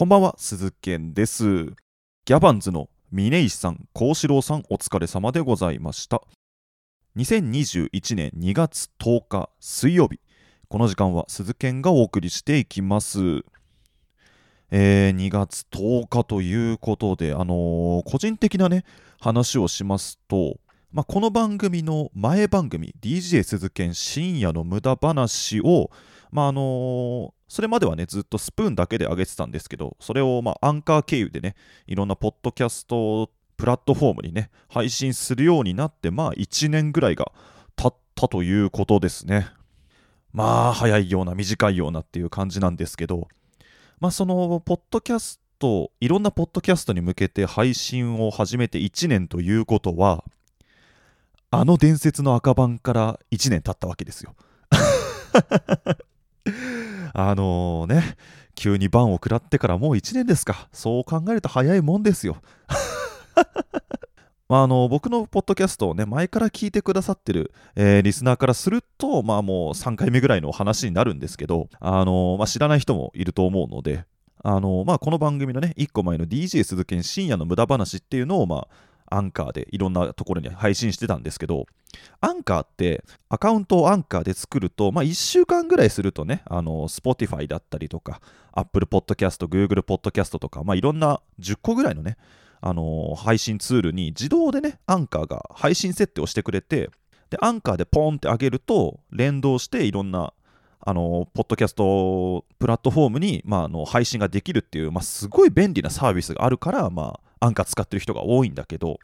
こんばんは、鈴健です。ギャバンズの峰石さん、幸四郎さん、お疲れ様でございました。2021年2月10日水曜日、この時間は鈴健がお送りしていきます。えー2月10日ということで、あのー個人的なね、話をしますと、まあ、この番組の前番組 DJ 鈴健深夜の無駄話を、まああのそれまではねずっとスプーンだけで上げてたんですけどそれをまあアンカー経由でねいろんなポッドキャストプラットフォームにね配信するようになってまあ1年ぐらいが経ったということですね。まあ早いような短いようなっていう感じなんですけどまあそのポッドキャストいろんなポッドキャストに向けて配信を始めて1年ということはあの伝説の赤番から1年経ったわけですよ。あのね、急にバンを食らってからもう1年ですか。そう考えると早いもんですよ。まあ、の僕のポッドキャストをね、前から聞いてくださってる、えーリスナーからすると、まあもう3回目ぐらいの話になるんですけど、あのまあ、知らない人もいると思うので、あのまあ、この番組のね、1個前の DJ 鈴研深夜の無駄話っていうのを、まあ、アンカーでいろんなところに配信してたんですけど、アンカーってアカウントをアンカーで作ると、まあ、1週間ぐらいするとね、あの Spotify だったりとか、Apple Podcast、Google Podcast とか、まあ、いろんな10個ぐらいのね、あの配信ツールに自動でね、アンカーが配信設定をしてくれて、で、アンカーでポンって上げると、連動していろんなあのポッドキャストプラットフォームに、まあ、あの配信ができるっていう、まあ、すごい便利なサービスがあるから、まあ、アンカー使ってる人が多いんだけど、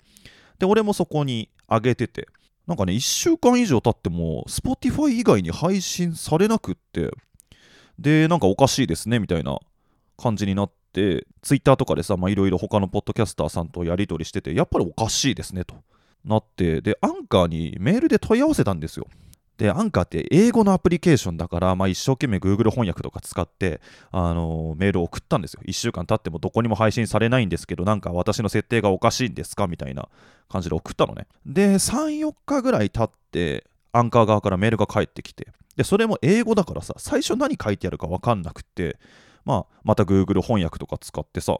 で、俺もそこに上げてて、なんかね、1週間以上経っても、Spotify 以外に配信されなくって、で、なんかおかしいですね、みたいな感じになって、Twitter とかでさ、まあいろいろ他のポッドキャスターさんとやり取りしてて、やっぱりおかしいですね、となって、で、アンカーにメールで問い合わせたんですよ。で、アンカーって英語のアプリケーションだから、まあ、一生懸命 Google 翻訳とか使って、あのメールを送ったんですよ。1週間経ってもどこにも配信されないんですけど、なんか私の設定がおかしいんですかみたいな感じで送ったのね。で、3、4日ぐらい経って、アンカー側からメールが返ってきて、で、それも英語だからさ、最初何書いてあるか分かんなくて、まあ、また Google 翻訳とか使ってさ、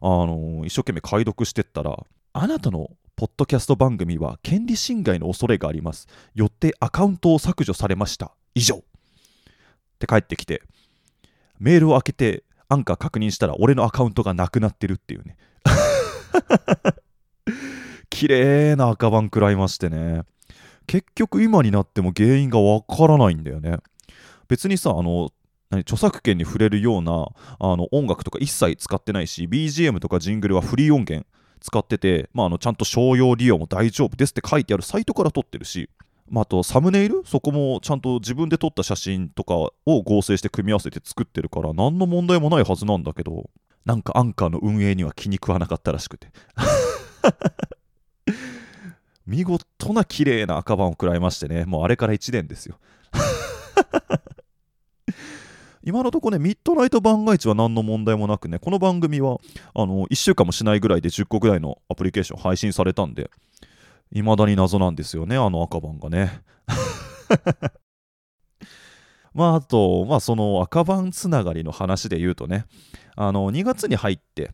あの一生懸命解読してったら、あなたのポッドキャスト番組は権利侵害の恐れがあります。よってアカウントを削除されました。以上。って返ってきて、メールを開けて、アンカー確認したら、俺のアカウントがなくなってるっていうね。綺麗な赤番食らいましてね。結局今になっても原因がわからないんだよね。別にさ、あの、何著作権に触れるようなあの音楽とか一切使ってないし BGM とかジングルはフリー音源使ってて、まあ、あのちゃんと商用利用も大丈夫ですって書いてあるサイトから撮ってるし、まあ、あとサムネイル？そこもちゃんと自分で撮った写真とかを合成して組み合わせて作ってるから何の問題もないはずなんだけどなんかアンカーの運営には気に食わなかったらしくて。見事な綺麗な赤番を食らいましてね。もうあれから1年ですよ。今のところね、ミッドナイト番外地は何の問題もなくね、この番組はあの1週間もしないぐらいで10個ぐらいのアプリケーション配信されたんで、未だに謎なんですよね、あの赤番がね。まあ、あと、まあ、その赤番つながりの話で言うとね、あの2月に入って、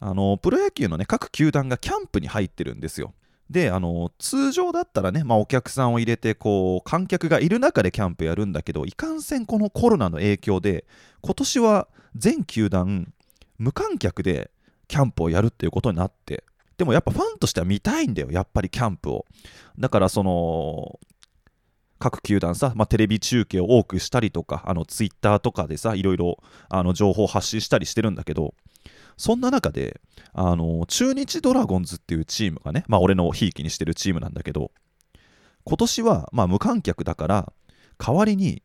あのプロ野球のね、各球団がキャンプに入ってるんですよ。であの通常だったらね、まあ、お客さんを入れてこう観客がいる中でキャンプやるんだけどいかんせんこのコロナの影響で今年は全球団無観客でキャンプをやるっていうことになってでもやっぱファンとしては見たいんだよやっぱりキャンプを。だからその各球団さ、まあ、テレビ中継を多くしたりとかあのツイッターとかでさいろいろあの情報を発信したりしてるんだけどそんな中で、あの中日ドラゴンズっていうチームがね、まあ、俺のひいきにしてるチームなんだけど、今年はまあ無観客だから、代わりに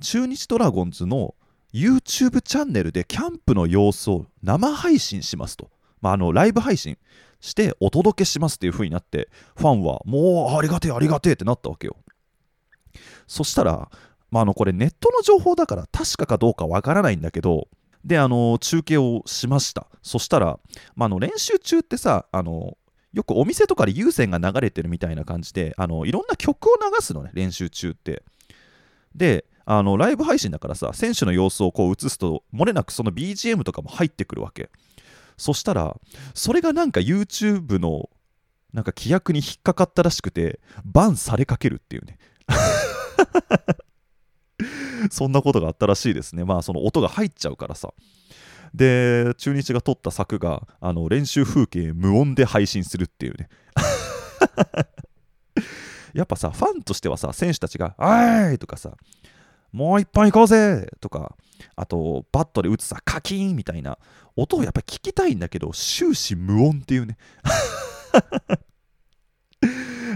中日ドラゴンズの YouTube チャンネルでキャンプの様子を生配信しますと、まあ、あのライブ配信してお届けしますっていう風になって、ファンはもうありがてえ、ありがてえってなったわけよ。そしたら、まあ、あのこれネットの情報だから確かかどうかわからないんだけど、で、あの、中継をしました。そしたら、まあ、の練習中ってさ、あの、よくお店とかで有線が流れてるみたいな感じで、あの、いろんな曲を流すのね、練習中って。で、あのライブ配信だからさ選手の様子をこう映すと漏れなくその BGM とかも入ってくるわけそしたらそれがなんか YouTube のなんか規約に引っかかったらしくてバンされかけるっていうねそんなことがあったらしいですね。まあその音が入っちゃうからさ。で中日が撮った作があの練習風景無音で配信するっていうね。やっぱさファンとしてはさ選手たちが「あい!」とかさ「もう一本行こうぜ!」とかあとバットで打つさカキーン！みたいな音をやっぱ聞きたいんだけど終始無音っていうね。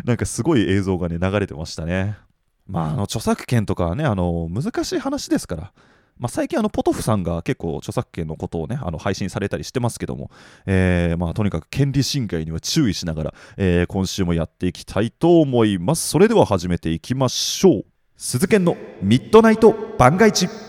なんかすごい映像がね流れてましたね。まああの著作権とかはねあの難しい話ですから。まあ、最近あのポトフさんが結構著作権のことをねあの配信されたりしてますけども、えーまあ、とにかく権利侵害には注意しながら、えー、今週もやっていきたいと思います。それでは始めていきましょう。鈴研のミッドナイト番外地。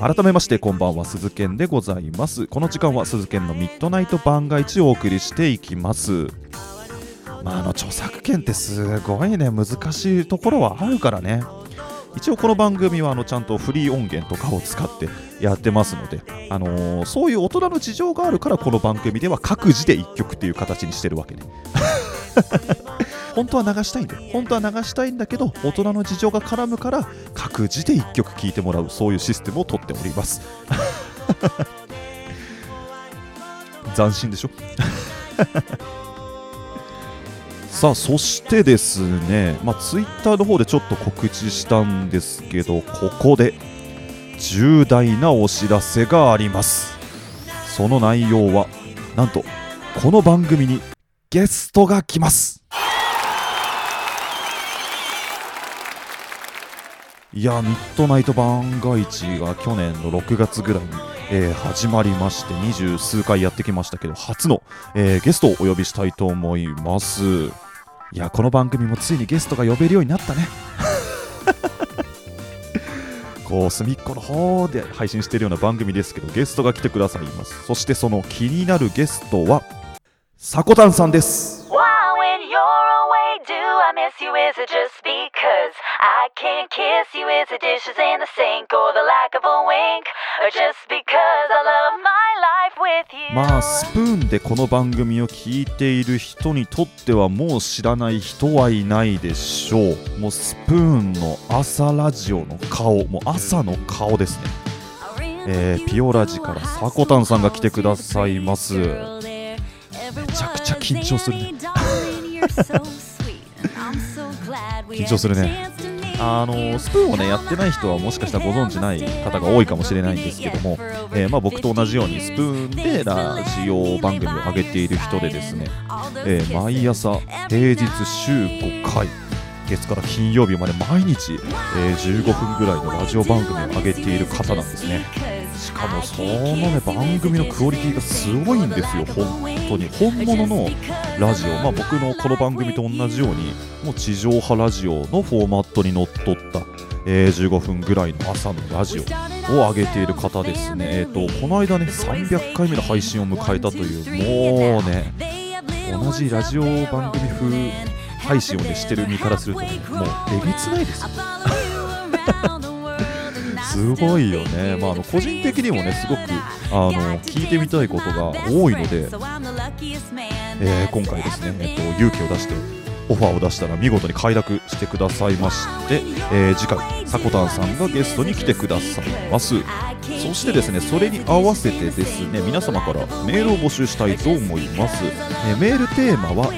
改めましてこんばんは鈴研でございます。この時間は鈴研のミッドナイト番外地をお送りしていきます。まああの著作権ってすごいね難しいところはあるからね。一応この番組はあのちゃんとフリー音源とかを使ってやってますので、あのー、そういう大人の事情があるからこの番組では各自で1曲っていう形にしてるわけね。本当は流したいんだよ。本当は流したいんだけど大人の事情が絡むから各自で1曲聴いてもらうそういうシステムをとっております。斬新でしょ？さあそしてですね、まあ、ツイッターの方でちょっと告知したんですけどここで重大なお知らせがあります。その内容はなんとこの番組にゲストが来ます。いやミッドナイト番外地が去年の6月ぐらいに、えー、始まりまして二十数回やってきましたけど初の、えー、ゲストをお呼びしたいと思います。いやこの番組もついにゲストが呼べるようになったね。こう隅っこの方で配信しているような番組ですけどゲストが来てくださいます。そしてその気になるゲストはさこたんさんです。Do I can't kiss you as the dish in the sink or the lack of a wink? Or just because I love my life with you? まあスプーンでこの番組を聞いている人にとってはもう知らない人はいないでしょう。もうスプーンの朝ラジオの顔もう朝の顔ですね。えー、ピオラジからサコタンさんが来てくださいます。めちゃくちゃ緊張するね。緊張するね。あのスプーンをねやってない人はもしかしたらご存知ない方が多いかもしれないんですけども、えー、まあ、僕と同じようにスプーンでラジオ番組を上げている人でですね、えー、毎朝平日週5回月から金曜日まで毎日、えー、15分ぐらいのラジオ番組を上げている方なんですね。しかもそのね番組のクオリティがすごいんですよ本当に。本物のラジオ。まあ僕のこの番組と同じようにもう地上波ラジオのフォーマットにのっとった、えー、15分ぐらいの朝のラジオを上げている方ですね。えっ、ー、とこの間ね300回目の配信を迎えたというもうね同じラジオ番組風配信をねしてる身からすると、ね、もうえげつないですよ すごいよね、まあ、あの個人的にもねすごくあの聞いてみたいことが多いので、えー、今回ですね、えっと、勇気を出してオファーを出したら見事に快諾してくださいまして、えー、次回さこたんさんがゲストに来てくださいます。そしてですねそれに合わせてですね皆様からメールを募集したいと思います、えー、メールテーマは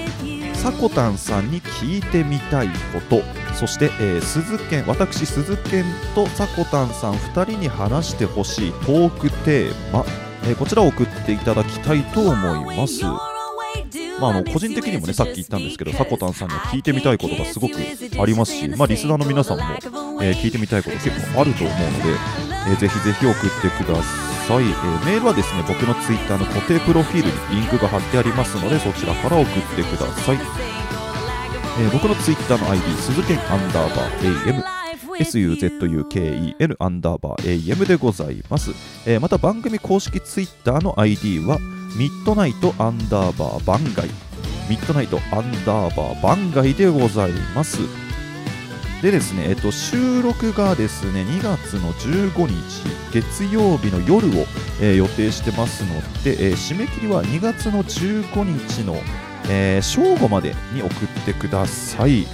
さこたんさんに聞いてみたいことそして、えー、鈴研私鈴研とさこたんさん2人に話してほしいトークテーマ、えー、こちらを送っていただきたいと思います。まあ、あの個人的にもねさっき言ったんですけどさこたんさんに聞いてみたいことがすごくありますし、まあ、リスナーの皆さんも、え、聞いてみたいこと結構あると思うので、え、ぜひぜひ送ってください、えー、メールはですね僕のツイッターの固定プロフィールにリンクが貼ってありますのでそちらから送ってください、えー、僕のツイッターの ID 鈴剣アンダーバー AM suzuken アンダーバー AM でございます。えーまた番組公式ツイッターの ID はミッドナイトアンダーバー番外ミッドナイトアンダーバー番外でございます。でですね、えっと、収録がですね、2月の15日、月曜日の夜を、えー予定してますので、えー締め切りは2月の15日の、えー正午までに送ってください。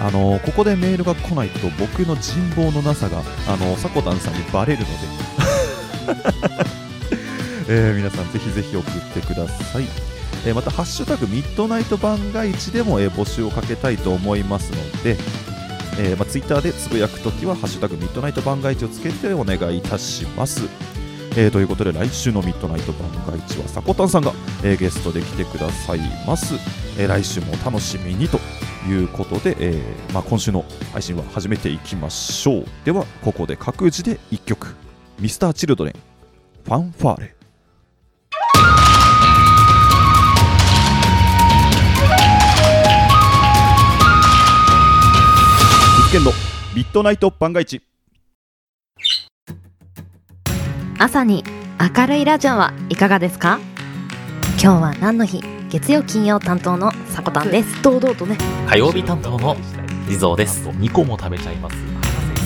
あのここでメールが来ないと僕の人望のなさが、あのー、サコタンさんにバレるので、えー皆さんぜひぜひ送ってください。えーまた、ハッシュタグミッドナイト番外地でも、えー募集をかけたいと思いますので、えーまあ、ツイッターでつぶやくときは、ハッシュタグミッドナイト番外地をつけてお願いいたします。えーということで、来週のミッドナイト番外地は、さこたんさんが、えーゲストで来てくださいます。えー来週も楽しみにということで、えーまあ、今週の配信は始めていきましょう。では、ここで各自で1曲、ミスターチルドレン、ファンファーレ。実験のミッドナイト番外地。朝に明るいラジオはいかがですか？今日は何の日？月曜金曜担当のさこたんです。堂々とね。火曜日担当の地蔵です。2個も食べちゃいます。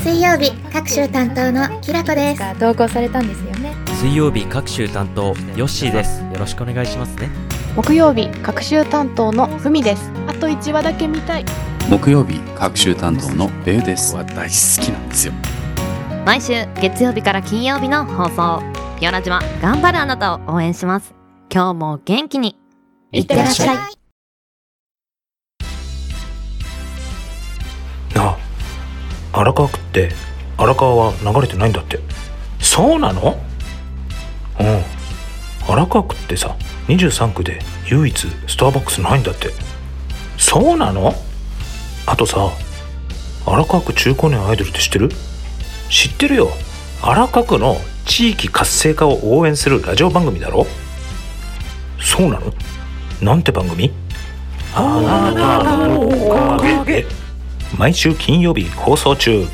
水曜日各週担当のきらこです。が投稿されたんですよね。水曜日各週担当ヨッシーです。よろしくお願いしますね。木曜日各週担当のふみです。あと1話だけ見たい。木曜日各週担当のベウです。は大好きなんですよ毎週月曜日から金曜日の放送。ピオラジは頑張るあなたを応援します。今日も元気に。いってらっしゃい。なあ荒川区って荒川は流れてないんだって。そうなの？うん。荒川区ってさ23区で唯一スターバックスないんだって。そうなの？あとさ荒川区中高年アイドルって知ってる？知ってるよ。荒川区の地域活性化を応援するラジオ番組だろ。そうなの？なんて番組？あなたのおかげ。で毎週金曜日放送中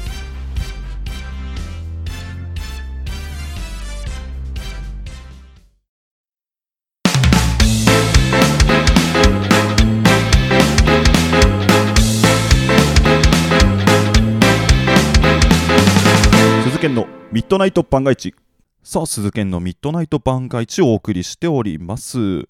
ミッドナイト番外地さあ鈴研のミッドナイト番外地をお送りしております。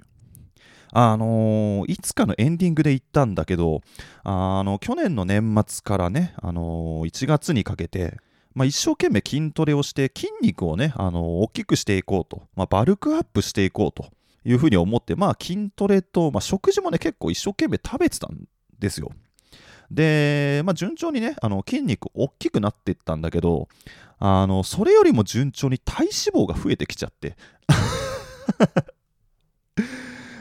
あのーいつかのエンディングで言ったんだけどあの去年の年末からね、あのー1月にかけて、まあ、一生懸命筋トレをして筋肉をね、あの大きくしていこうと、まあ、バルクアップしていこうというふうに思って、まあ、筋トレと、まあ、食事もね結構一生懸命食べてたんですよ。で、まあ、順調にねあの筋肉大きくなっていったんだけどあのそれよりも順調に体脂肪が増えてきちゃって。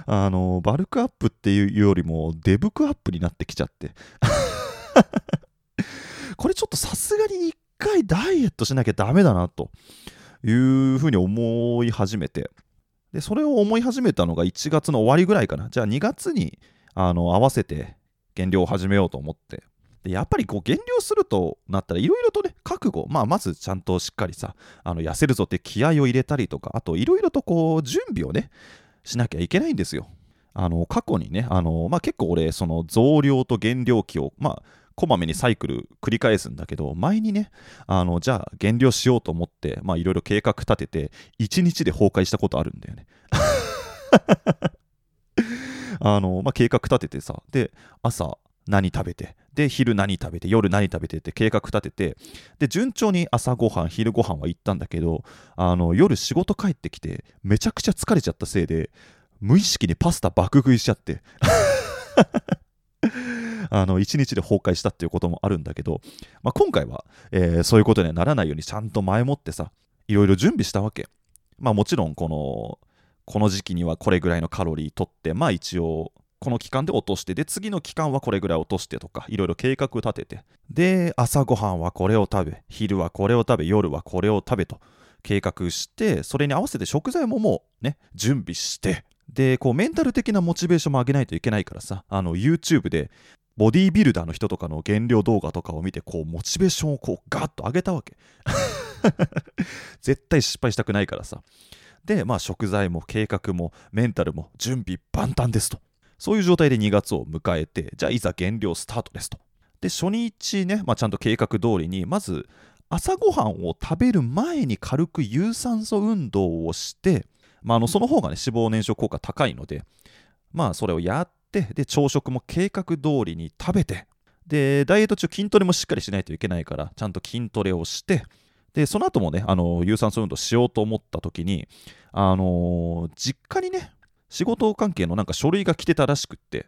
あのバルクアップっていうよりもデブクアップになってきちゃって。これちょっとさすがに一回ダイエットしなきゃダメだなと。いうふうに思い始めて。でそれを思い始めたのが1月の終わりぐらいかな。じゃあ2月にあの合わせて減量を始めようと思ってでやっぱりこう減量するとなったらいろいろとね覚悟、まあ、まずちゃんとしっかりさあの痩せるぞって気合を入れたりとかあといろいろとこう準備をねしなきゃいけないんですよ。あの過去にねあの、まあ、結構俺その増量と減量期をまあこまめにサイクル繰り返すんだけど前にねあのじゃあ減量しようと思っていろいろ計画立てて1日で崩壊したことあるんだよね。あの、まあ、計画立ててさで朝何食べてで昼何食べて夜何食べてって計画立ててで順調に朝ごはん昼ごはんは行ったんだけどあの夜仕事帰ってきてめちゃくちゃ疲れちゃったせいで無意識にパスタ爆食いしちゃって。あの1日で崩壊したっていうこともあるんだけど、まあ、今回は、えーそういうことにはならないようにちゃんと前もってさいろいろ準備したわけ。まあもちろんこのこの時期にはこれぐらいのカロリー取ってまあ一応この期間で落としてで次の期間はこれぐらい落としてとかいろいろ計画立てて。で朝ごはんはこれを食べ昼はこれを食べ夜はこれを食べと計画してそれに合わせて食材ももうね準備してでこうメンタル的なモチベーションも上げないといけないからさあの YouTube でボディービルダーの人とかの減量動画とかを見てこうモチベーションをこうガッと上げたわけ。絶対失敗したくないからさ。でまあ食材も計画もメンタルも準備万端ですと。そういう状態で2月を迎えてじゃあいざ減量スタートですと。で初日ね、まあ、ちゃんと計画通りにまず朝ごはんを食べる前に軽く有酸素運動をして、まあ、あのその方がね脂肪燃焼効果高いのでまあそれをやってで朝食も計画通りに食べてでダイエット中筋トレもしっかりしないといけないからちゃんと筋トレをしてでその後もねあの有酸素運動しようと思った時にあの実家にね仕事関係のなんか書類が来てたらしくって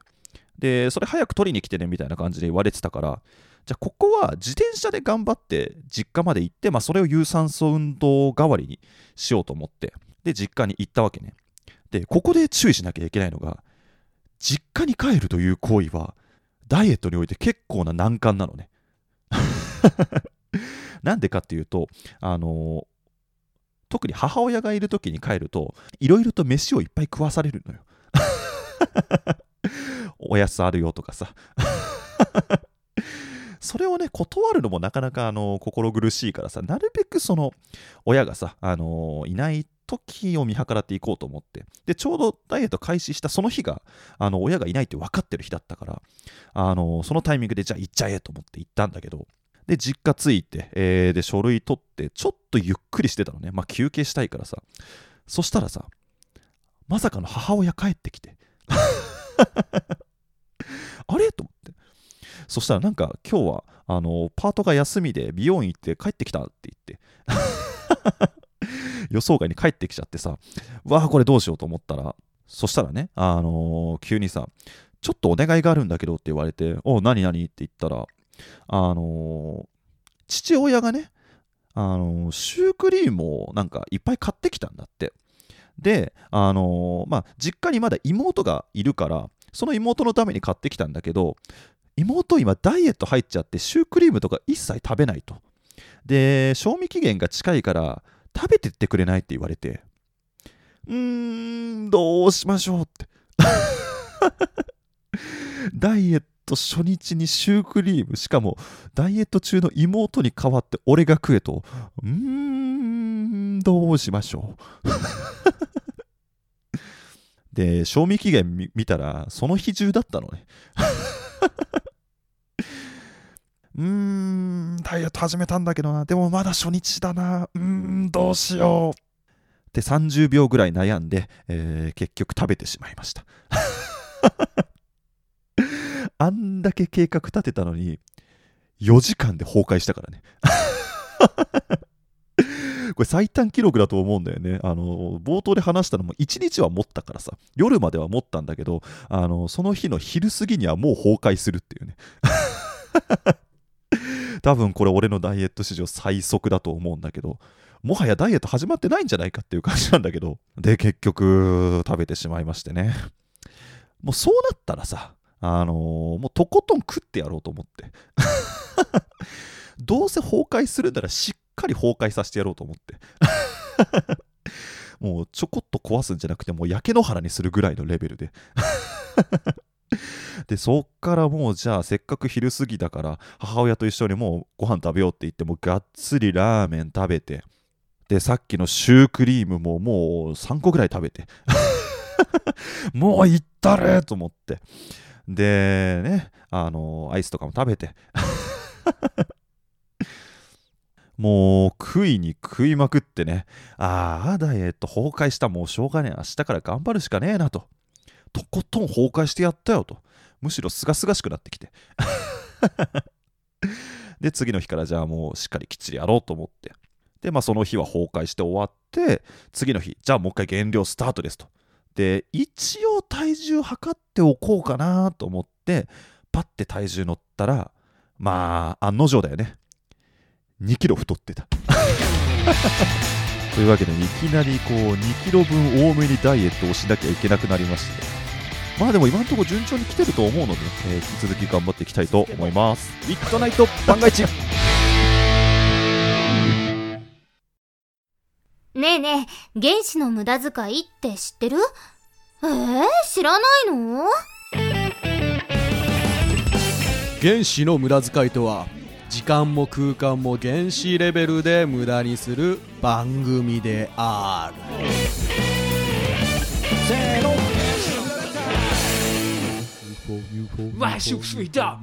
でそれ早く取りに来てねみたいな感じで言われてたからじゃあここは自転車で頑張って実家まで行って、まあ、それを有酸素運動代わりにしようと思ってで実家に行ったわけね。でここで注意しなきゃいけないのが実家に帰るという行為はダイエットにおいて結構な難関なのね。なんでかっていうとあの特に母親がいる時に帰るといろいろと飯をいっぱい食わされるのよ。おやつあるよとかさ。それをね断るのもなかなかあの心苦しいからさなるべくその親がさあのいない時を見計らっていこうと思ってでちょうどダイエット開始したその日があの親がいないって分かってる日だったからあのそのタイミングでじゃあ行っちゃえと思って行ったんだけどで実家着いて、えーで書類取ってちょっとゆっくりしてたのね。まあ休憩したいからさ。そしたらさまさかの母親帰ってきて。あれ？と思って。そしたらなんか今日はあのパートが休みで美容院行って帰ってきたって言って。予想外に帰ってきちゃってさ。わあこれどうしようと思ったらそしたらねあのー急にさちょっとお願いがあるんだけどって言われてお何何？って言ったらあの父親がねあのシュークリームをなんかいっぱい買ってきたんだって。であのまあ実家にまだ妹がいるからその妹のために買ってきたんだけど妹今ダイエット入っちゃってシュークリームとか一切食べないと。で賞味期限が近いから食べてってくれないって言われて。うーんどうしましょうって。ダイエット初日にシュークリームしかもダイエット中の妹に代わって俺が食えと。うーんどうしましょう。で賞味期限見たらその日中だったのね。うーんダイエット始めたんだけどな。でもまだ初日だな。うーんどうしよう。って30秒ぐらい悩んで、えー結局食べてしまいました。あんだけ計画立てたのに4時間で崩壊したからね これ最短記録だと思うんだよね。あの、冒頭で話したのも1日は持ったからさ、夜までは持ったんだけど、あの、その日の昼過ぎにはもう崩壊するっていうね。多分これ俺のダイエット史上最速だと思うんだけど、もはやダイエット始まってないんじゃないかっていう感じなんだけど、で、結局食べてしまいましてね。もうそうなったらさ、あのもうとことん食ってやろうと思って。どうせ崩壊するならしっかり崩壊させてやろうと思って。もうちょこっと壊すんじゃなくて、もう焼け野原にするぐらいのレベルで。で、そっからもうじゃあせっかく昼過ぎだから母親と一緒にもうご飯食べようって言ってもうがっつりラーメン食べてでさっきのシュークリームももう3個ぐらい食べてもういったれと思ってでねあのアイスとかも食べて。もう食いに食いまくってね。ああダイエット崩壊した。もうしょうがねえ。明日から頑張るしかねえなと。とことん崩壊してやったよと。むしろすがすがしくなってきて。で次の日からじゃあもうしっかりきっちりやろうと思って。でまあその日は崩壊して終わって次の日じゃあもう一回減量スタートですと。で一応体重測っておこうかなと思ってパッて体重乗ったらまあ案の定だよね。2キロ太ってた。というわけでいきなりこう2キロ分多めにダイエットをしなきゃいけなくなりまして。まあでも今のところ順調に来てると思うので、えー引き続き頑張っていきたいと思います。ミッドナイト万が一。ねえねえ、原子の無駄遣いって知ってる？えー、知らないの？原子の無駄遣いとは時間も空間も原子レベルで無駄にする番組である。せーの。毎週水道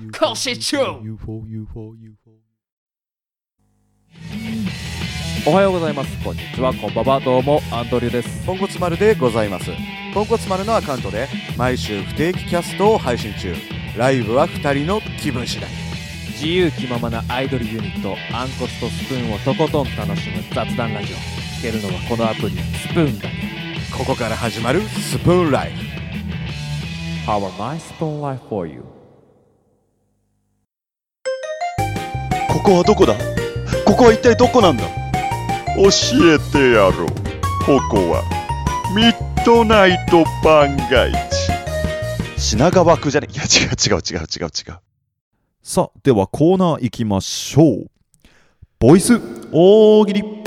おはようございます。こんにちは。こんばんは。どうも。アンドリューです。ポンコツ丸でございます。ポンコツ丸のアカウントで毎週不定期キャストを配信中。ライブは2人の気分次第。自由気ままなアイドルユニットアンコスとスプーンをとことん楽しむ雑談ラジオ。聞けるのはこのアプリスプーンだけ。ここから始まるスプーンライフ。Have a nice spoon life for you. ここはどこだ？ここは一体どこなんだ？教えてやろう。ここはミッドナイト番外地品川区じゃね？いや違う違う違う違う違う。さあではコーナー行きましょう。ボイス大喜利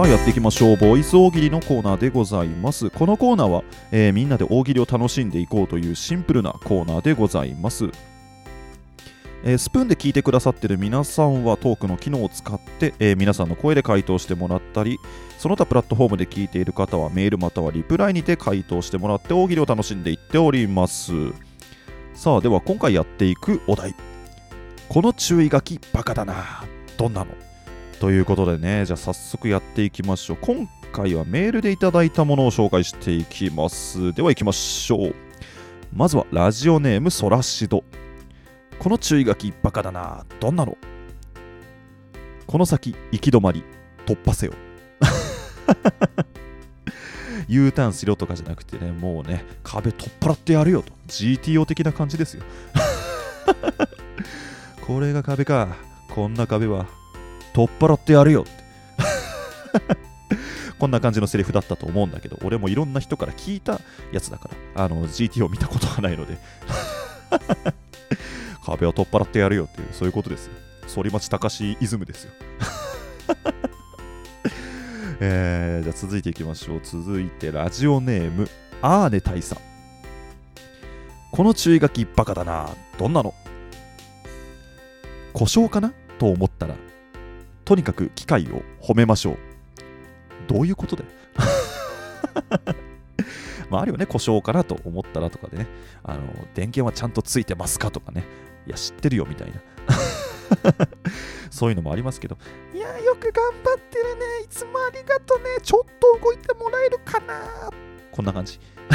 さあやっていきましょう。ボイス大喜利のコーナーでございます。このコーナーは、えーみんなで大喜利を楽しんでいこうというシンプルなコーナーでございます。えースプーンで聞いてくださってる皆さんはトークの機能を使って、えー皆さんの声で回答してもらったりその他プラットフォームで聞いている方はメールまたはリプライにて回答してもらって大喜利を楽しんでいっております。さあでは今回やっていくお題。この注意書きバカだな。どんなの？ということでねじゃあ早速やっていきましょう。今回はメールでいただいたものを紹介していきます。では行きましょう。まずはラジオネームソラシド。この注意書きバカだな。どんなの？この先行き止まり突破せよ。U ターンしろとかじゃなくてねもうね壁取っ払ってやるよと。GTO 的な感じですよ。これが壁か。こんな壁は取っ払ってやるよって。こんな感じのセリフだったと思うんだけど俺もいろんな人から聞いたやつだから。あの GTO 見たことがないので。壁を取っ払ってやるよっていうそういうことですよ。反町隆史イズムですよ。えー、じゃあ続いていきましょう。続いてラジオネームアーネ大佐。この注意書きバカだな。どんなの？故障かな？と思ったらとにかく機械を褒めましょう。どういうことだよ。まああるよね故障かなと思ったらとかでね。あの電源はちゃんとついてますかとかね。いや知ってるよみたいな。そういうのもありますけど。いやよく頑張ってるね。いつもありがとね。ちょっと動いてもらえるかな。こんな感じ。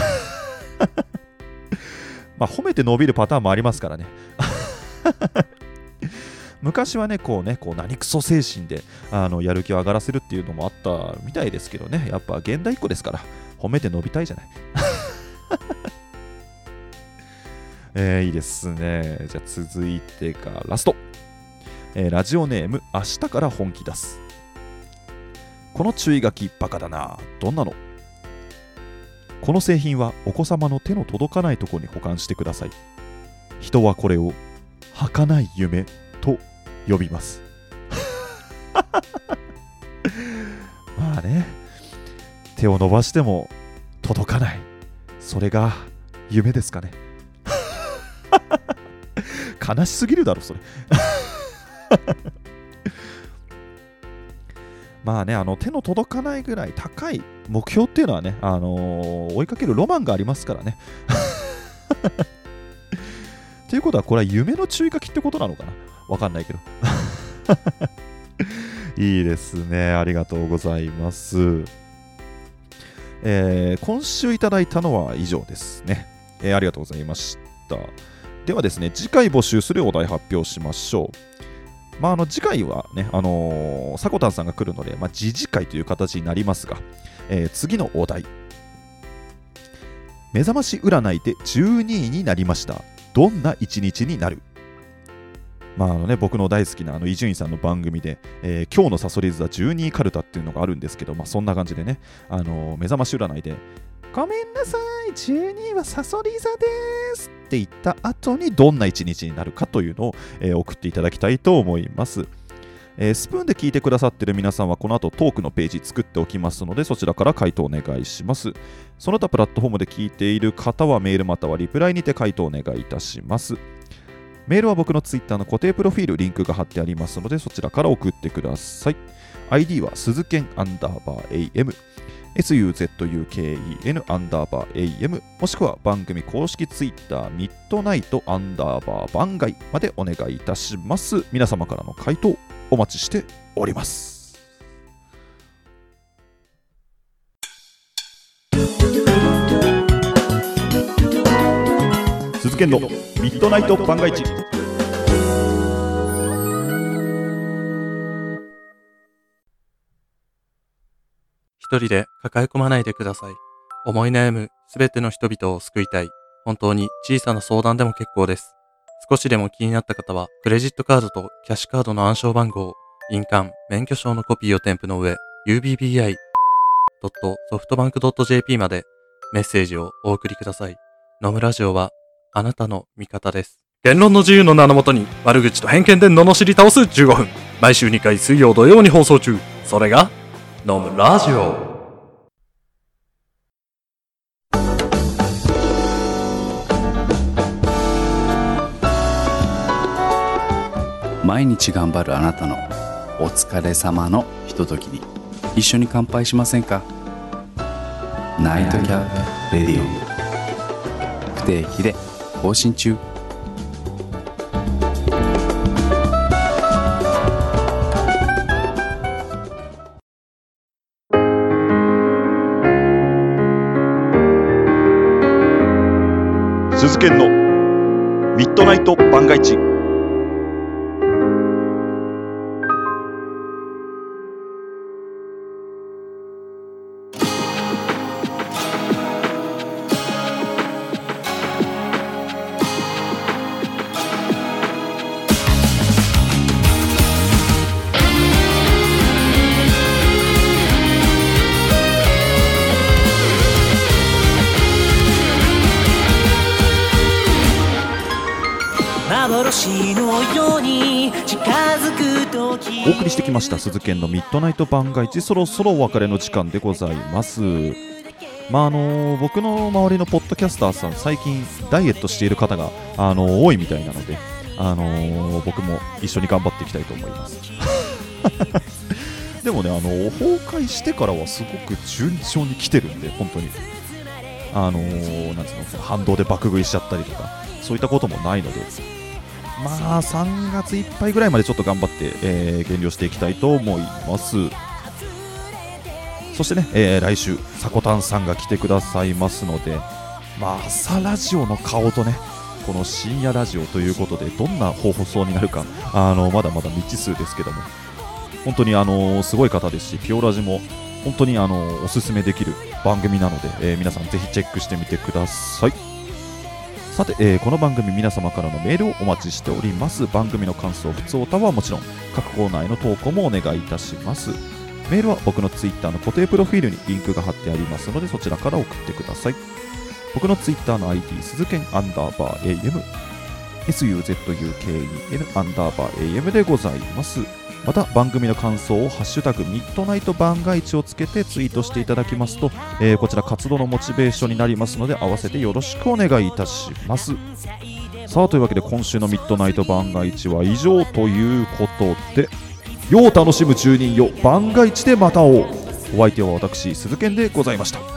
まあ褒めて伸びるパターンもありますからね。昔はね、こうね、こう何クソ精神であのやる気を上がらせるっていうのもあったみたいですけどね、やっぱ現代っ子ですから、褒めて伸びたいじゃない。えーいいですね。じゃあ続いてがラスト。えーラジオネーム、明日から本気出す。この注意書きバカだな。どんなの？この製品はお子様の手の届かないところに保管してください。人はこれを儚い夢呼びます。まあね、手を伸ばしても届かない。それが夢ですかね。悲しすぎるだろ、それ。まあね、あの手の届かないぐらい高い目標っていうのはね、あのー追いかけるロマンがありますからね。ということは、これは夢の注意書きってことなのかなわかんないけど。いいですね。ありがとうございます。えー今週いただいたのは以上ですね。えーありがとうございました。ではですね、次回募集するお題発表しましょう。まあ、あの次回はね、あのー、サコタンさんが来るので、まあ、次次回という形になりますが、えー次のお題。目覚まし占いで12位になりました。どんな一日になる？まああのね、僕の大好きな伊集院さんの番組で、えー今日のサソリ座12位カルタっていうのがあるんですけど、まあ、そんな感じでね、あのー目覚まし占いでごめんなさい、12はサソリ座ですって言った後にどんな一日になるかというのを、えー送っていただきたいと思います。えースプーンで聞いてくださってる皆さんはこの後トークのページ作っておきますのでそちらから回答お願いします。その他プラットフォームで聞いている方はメールまたはリプライにて回答お願いいたします。メールは僕のツイッターの固定プロフィール、リンクが貼ってありますので、そちらから送ってください。ID は鈴剣アンダーバー AM、SUZUKEN アンダーバー AM、もしくは番組公式ツイッター、ミッドナイトアンダーバー番外までお願いいたします。皆様からの回答、お待ちしております。鈴剣のミッドナイト番外地。一人で抱え込まないでください。思い悩むすべての人々を救いたい。本当に小さな相談でも結構です。少しでも気になった方は、クレジットカードとキャッシュカードの暗証番号、印鑑、免許証のコピーを添付の上、ubbi.softbank.jp までメッセージをお送りください。野村ラジオはあなたの味方です。言論の自由の名のもとに悪口と偏見で罵り倒す15分。毎週2回水曜土曜に放送中。それが、飲むラジオ。毎日頑張るあなたのお疲れ様のひとときに一緒に乾杯しませんか？ナイトキャップレディオ不定期で更新中。鈴研のミッドナイト番外地。お送りしてきました鈴研のミッドナイト番外地そろそろお別れの時間でございます。まああの僕の周りのポッドキャスターさん最近ダイエットしている方があの多いみたいなのであの僕も一緒に頑張っていきたいと思います。でもねあの崩壊してからはすごく順調に来てるんで本当に。あのなんつうの反動で爆食いしちゃったりとかそういったこともないのでまあ3月いっぱいぐらいまでちょっと頑張って、えー減量していきたいと思います。そしてね、えー来週さこたんさんが来てくださいますのでまあ朝ラジオの顔とねこの深夜ラジオということでどんな放送になるかあのまだまだ未知数ですけども本当にあのすごい方ですしピオラジも本当にあのおすすめできる番組なので、えー皆さんぜひチェックしてみてください。さて、えーこの番組皆様からのメールをお待ちしております。番組の感想普通歌はもちろん各コーナーへの投稿もお願いいたします。メールは僕のツイッターの固定プロフィールにリンクが貼ってありますのでそちらから送ってください。僕のツイッターの ID 鈴剣アンダーバー AM SUZUKEN アンダーバー AM でございます。また番組の感想を「ハッシュタグミッドナイト番外地」をつけてツイートしていただきますと、えーこちら活動のモチベーションになりますので合わせてよろしくお願いいたします。さあというわけで今週のミッドナイト番外地は以上ということで世を楽しむ住人よ番外地でまた会おう。お相手は私鈴賢でございました。